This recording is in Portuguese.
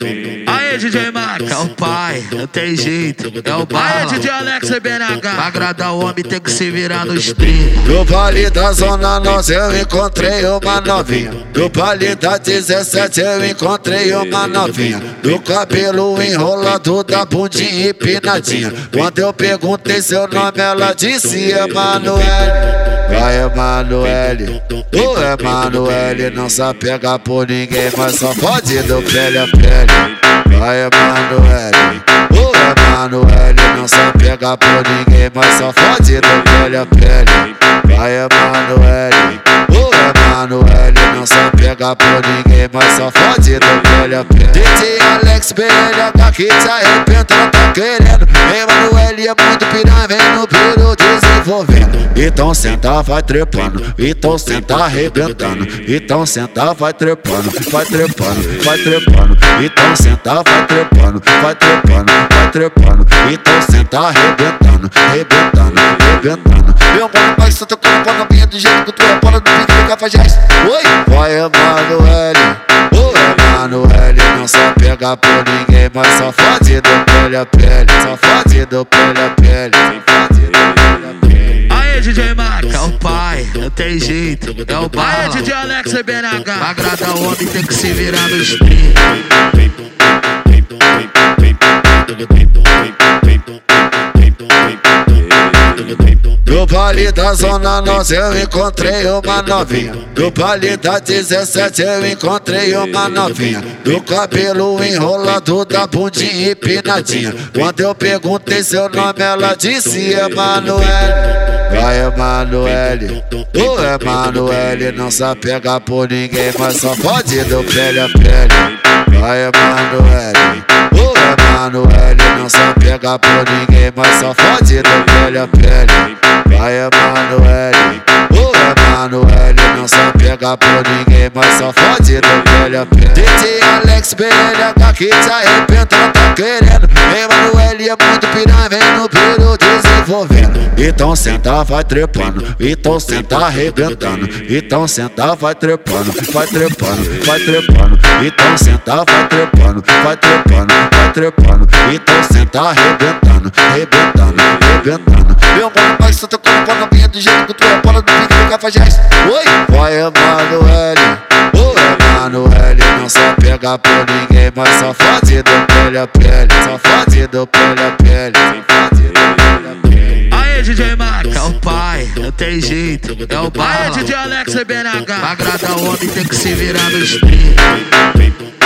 Aê, DJ Max, é o pai, não tem jeito, é o pai. Aê, DJ Alex e BNH, pra agradar o homem tem que se virar no stream. No vale da Zona Norte eu encontrei uma novinha. No vale da 17 eu encontrei uma novinha. Do cabelo enrolado, da bundinha empinadinha. Quando eu perguntei seu nome, ela disse Emanuele. Vai Emanuele, o Emanuele não se apega por ninguém, mas só pode do pele a pele. Vai Emanuele, Emanuele não se apega por ninguém, mas só pode do pele a pele. Vai Emanuele, Emanuele não se apega por ninguém, mas só pode do pele a pele. DJ Alex BLH que te arrebenta, tá querendo. Emanuele é muito piranha, Então senta, vai trepando. Então senta, arrebentando. Então senta, vai trepando. Vai trepando, vai trepando. Então senta, vai trepando. Vai trepando, vai trepando. Então senta, arrebentando. Arrebentando, arrebentando. Meu mano, mas só tocando pra novinha do jeito que tu é bola do pique do cafajeste. Oi, vai Emanuele. Ô Emanuele, não só pega por ninguém, mas só fode pele a pele. Só fode pele a pele. A DJ é o pai, não tem jeito, é o pai. Aê, DJ Alex e BNH, pra agradar o homem tem que se virar no stream. No vale da Zona Norte eu encontrei uma novinha. No vale da 17 eu encontrei uma novinha. Do cabelo enrolado, da bundinha empinadinha. Quando eu perguntei seu nome, ela disse Emanuele. Vai Emanuele, o Emanuele não se apega por ninguém, mas só pode do pele a pele. Vai Emanuele, o Emanuele não se apega por ninguém, mas só pode do pele a pele. Vai Emanuele, o Emanuele não se apega por ninguém, mas só fode do pele a pele. DJ Alex BLH que te arrebenta, tá querendo. Emanuele é muito piranha, vem no piro desenvolvendo. Então senta, vai trepando, então senta arrebentando. Então senta, vai trepando, vai trepando, vai trepando. Então senta, vai trepando, vai trepando, vai trepando. Então senta arrebentando, arrebentando, arrebentando. Meu mano, mas só tocando pra novinha do jeito que tu é bola do pique do cafajeste. Oi, vai Emanuele, o Emanuele não só pega por ninguém, mas só fode do pele a pele, só fode do pele a pele, só fode do pele a pele. Aê, DJ Max, é o pai, não tem jeito, é o pai. Aê, DJ Alex e BNH, pra agradar o homem tem que se virar no stream.